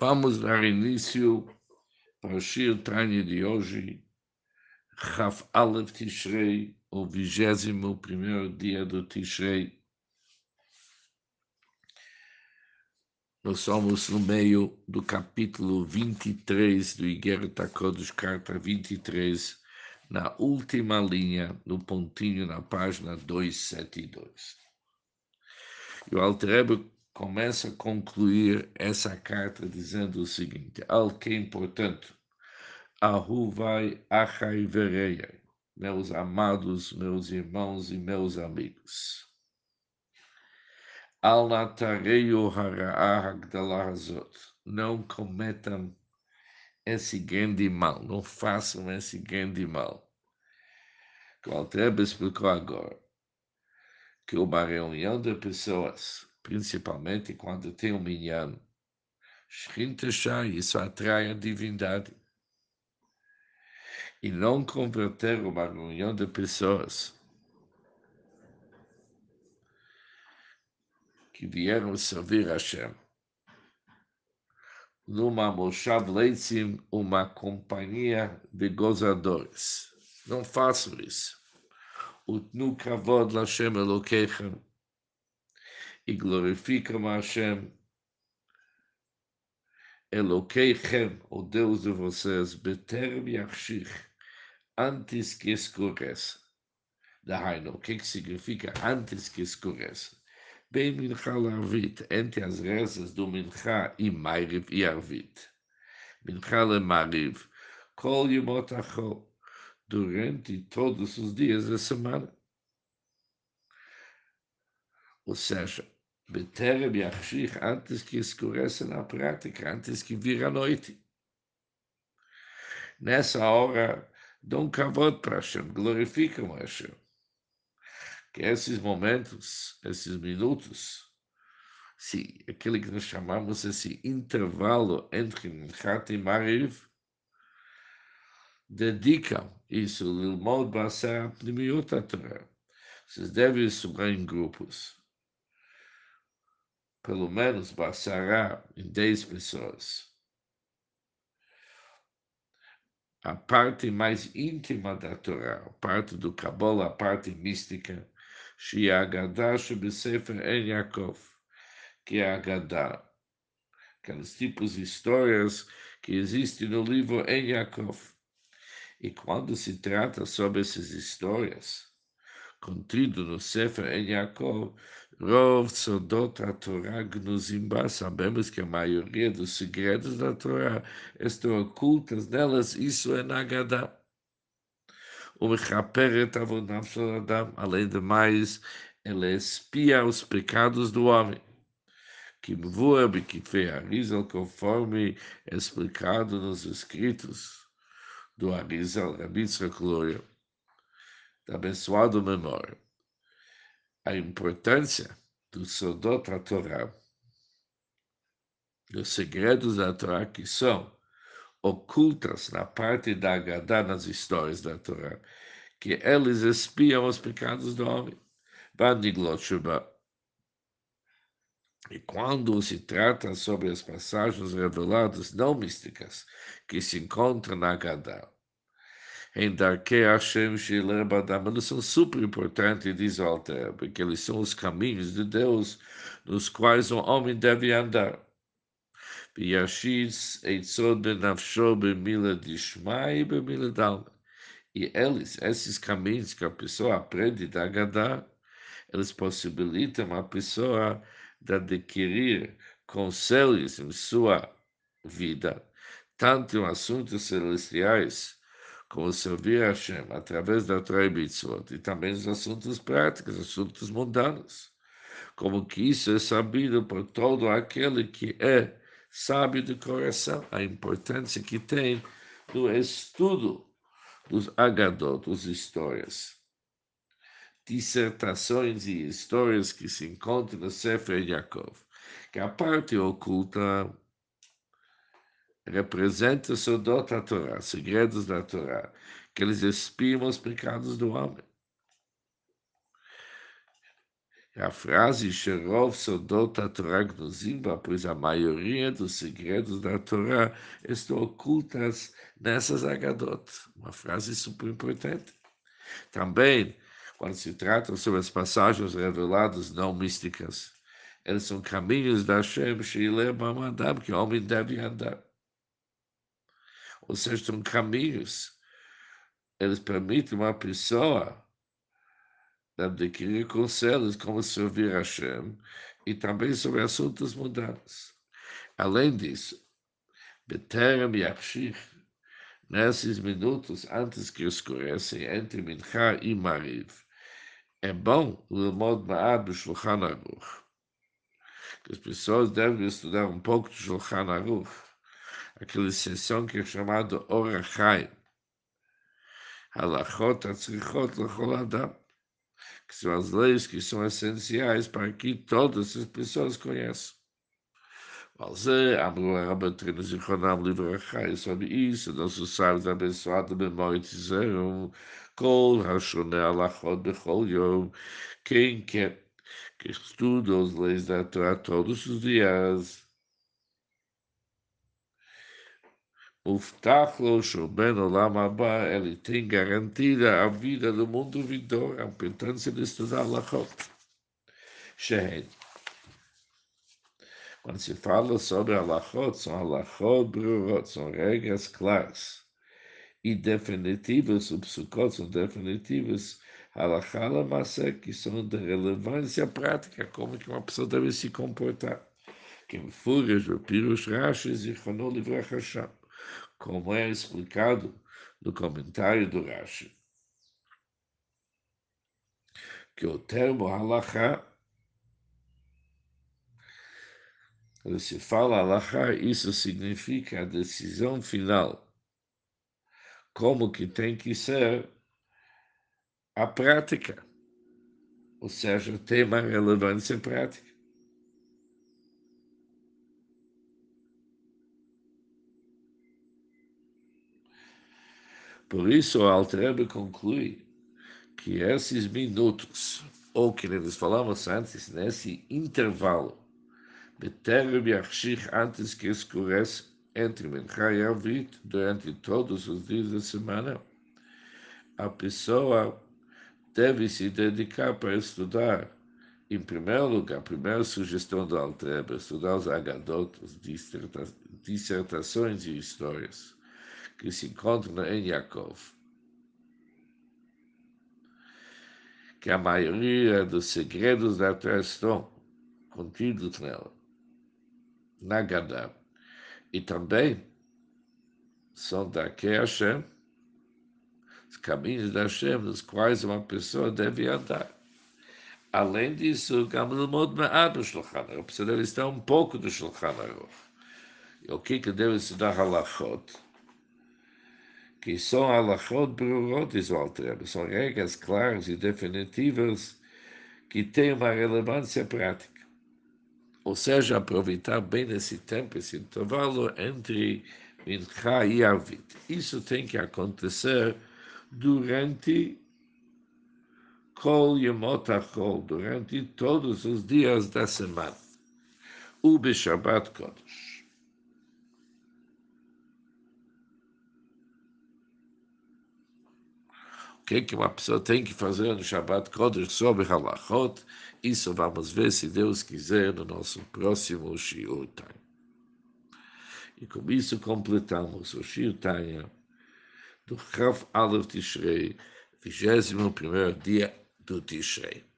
Vamos dar início para o Shir Tanya de hoje, Chaf Aleph Tishrei, o vigésimo primeiro dia do Tishrei. Nós somos no meio do capítulo 23 do Igeret HaKodesh, carta 23, na última linha, no pontinho na página 272. E o Altrebe começa a concluir essa carta dizendo o seguinte: Al que importante, Ahu vai achai vereia, meus amados, meus irmãos e meus amigos. Al natareio hara'ah hazot, não cometam esse grande mal, não façam esse grande mal. O Altrebe explicou agora que uma reunião de pessoas principalmente quando tem um minyan. Isso atrai a divindade. E não converter uma reunião de pessoas que vieram servir a Hashem numa Moshav Leitzim, uma companhia de gozadores. Não façam isso. Utnu kavod Lashem Elokeichem e glorificam a Hashem. Elokeichem, o Deus de vocês, Beterem Yachshich, antes que escureça. Dahaino, o que, que significa antes que escureça? Bem Mincha Arvit, entre as rezas do Mincha e Mairiv e Arvit. Mincha le Mariv, Kol Yomot Achol, durante todos os dias da semana. Ou seja, Beterem Yachshich, antes que escureça na prática, antes que vira a noite. Nessa hora, dão kavod para Hashem, glorificam Hashem. Que esses momentos, esses minutos, se, aquele que nós chamamos esse intervalo entre Minchat e Mariv, dedicam isso, Lilmod Basar Pnimiut Torah. Vocês devem estudar em grupos pelo menos basará em 10 pessoas. A parte mais íntima da Torá, a parte do Kabbalah, a parte mística, Shiagadah Shebesefer En Yaakov, que é a Agadah, aqueles tipos de histórias que existem no livro En Yaakov. E quando se trata sobre essas histórias, contido no Sefer En Yaakov, Rov Sodot Torá Gnuzimba, sabemos que a maioria dos segredos da Torá estão ocultas nelas, isso é Nagadá. O Mechaperet Avonam Adam, além de mais, ela espia os pecados do homem. Que voa que conforme explicado nos escritos do Arizal, Rabitza Glória, da abençoada memória a importância do Sodot da Torá, dos segredos da Torá que são ocultas na parte da Agadá, nas histórias da Torá, que eles espiam os pecados do homem. E quando se trata sobre as passagens reveladas não místicas que se encontram na Agadá, em Darkei Hashem Shilebadam. Eles são super importantes, diz o Alter, porque eles são os caminhos de Deus nos quais o homem deve andar. Yashiz Eitzod Benafsho Bemila Dishmai Bemila Dalma. E eles, esses caminhos que a pessoa aprende da Gadá, eles possibilitam a pessoa de adquirir conselhos em sua vida, tanto em assuntos celestiais como servir a Hashem através da Torah e Mitzvot, e também os assuntos práticos, assuntos mundanos, como que isso é sabido por todo aquele que é sábio de coração, a importância que tem no estudo dos Agadot, das histórias, dissertações e histórias que se encontram no Sefer Yaakov, que a parte oculta representa Sodot a Torá, segredos da Torá, que eles espiam os pecados do homem. A frase Sherov Sodot Torá Gnuzimba, pois a maioria dos segredos da Torá estão ocultas nessas agadot. Uma frase super importante. Também, quando se trata sobre as passagens reveladas não místicas, eles são caminhos da Hashem, Sheilem Amadam, que o homem deve andar. Ou seja, são caminhos. Eles permitem uma pessoa adquirir conselhos como servir a Hashem e também sobre assuntos mundanos. Além disso, Beterem Yachshir, nesses minutos antes que escurecem entre Mincha e Mariv, é bom lemod ma'ad b'shulchan aruch. As pessoas devem estudar um pouco de Shulchan Aruch, aquela sessão que é chamada Orachai, Halachot atzrichot lechol adam que são as leis que são essenciais para que todas as pessoas conheçam. Valze, Amru Rabatrino Zichronam Livrachai, sobre isso, nossos sábios abençoados memória disseram, Kol Hashone Alachot Bechol Yom, quem quer que estuda as leis da Torá todos os dias, Muftachlo Shoben Olam Abba, ele tem garantida a vida do mundo vindouro, a importância de estudar Lachot. Shehen. Quando se fala sobre Alachot, são Alachot Brurot, são regras claras e definitivas, subsucot são definitivas, Halachala Massa, que são de relevância prática, como que uma pessoa deve se comportar. Que me fugas, o Pirush Rashi, Zichrono Livrach Hashem como é explicado no comentário do Rashi. Que o termo halachá, quando se fala halachá, isso significa a decisão final. Como que tem que ser a prática. Ou seja, tem uma relevância prática. Por isso, o Altrebe conclui que esses minutos, ou que eles falamos antes, nesse intervalo, antes que escurece entre Mincha e Avit, durante todos os dias da semana, a pessoa deve se dedicar para estudar. Em primeiro lugar, a primeira sugestão do Altrebe, estudar os Agadot, as dissertações e histórias que se encontram em Yaakov. Que a maioria dos segredos da Torá estão contidos nela, na Gadá. E também são daqui a Hashem, os caminhos da Hashem, nos quais uma pessoa deve andar. Além disso, Gamilmod Ma'ad do Shulchan Aruch, precisa estar um pouco do Shulchan Aruch. O que que deve estudar Halachot? Que são alachot brurot, diz o são regras claras e definitivas que têm uma relevância prática. Ou seja, aproveitar bem esse tempo, esse intervalo entre Mincha e Avit. Isso tem que acontecer durante Kol Yemot Achol, durante todos os dias da semana. O Shabbat Kodesh. Que, que uma pessoa tem que fazer no Shabbat Kodesh sobre Halachot. Isso vamos ver, se Deus quiser, no nosso próximo Shiur Time. E com isso completamos o Shiur Time do Chaf Aleph Tishrei, 21 dia do Tishrei.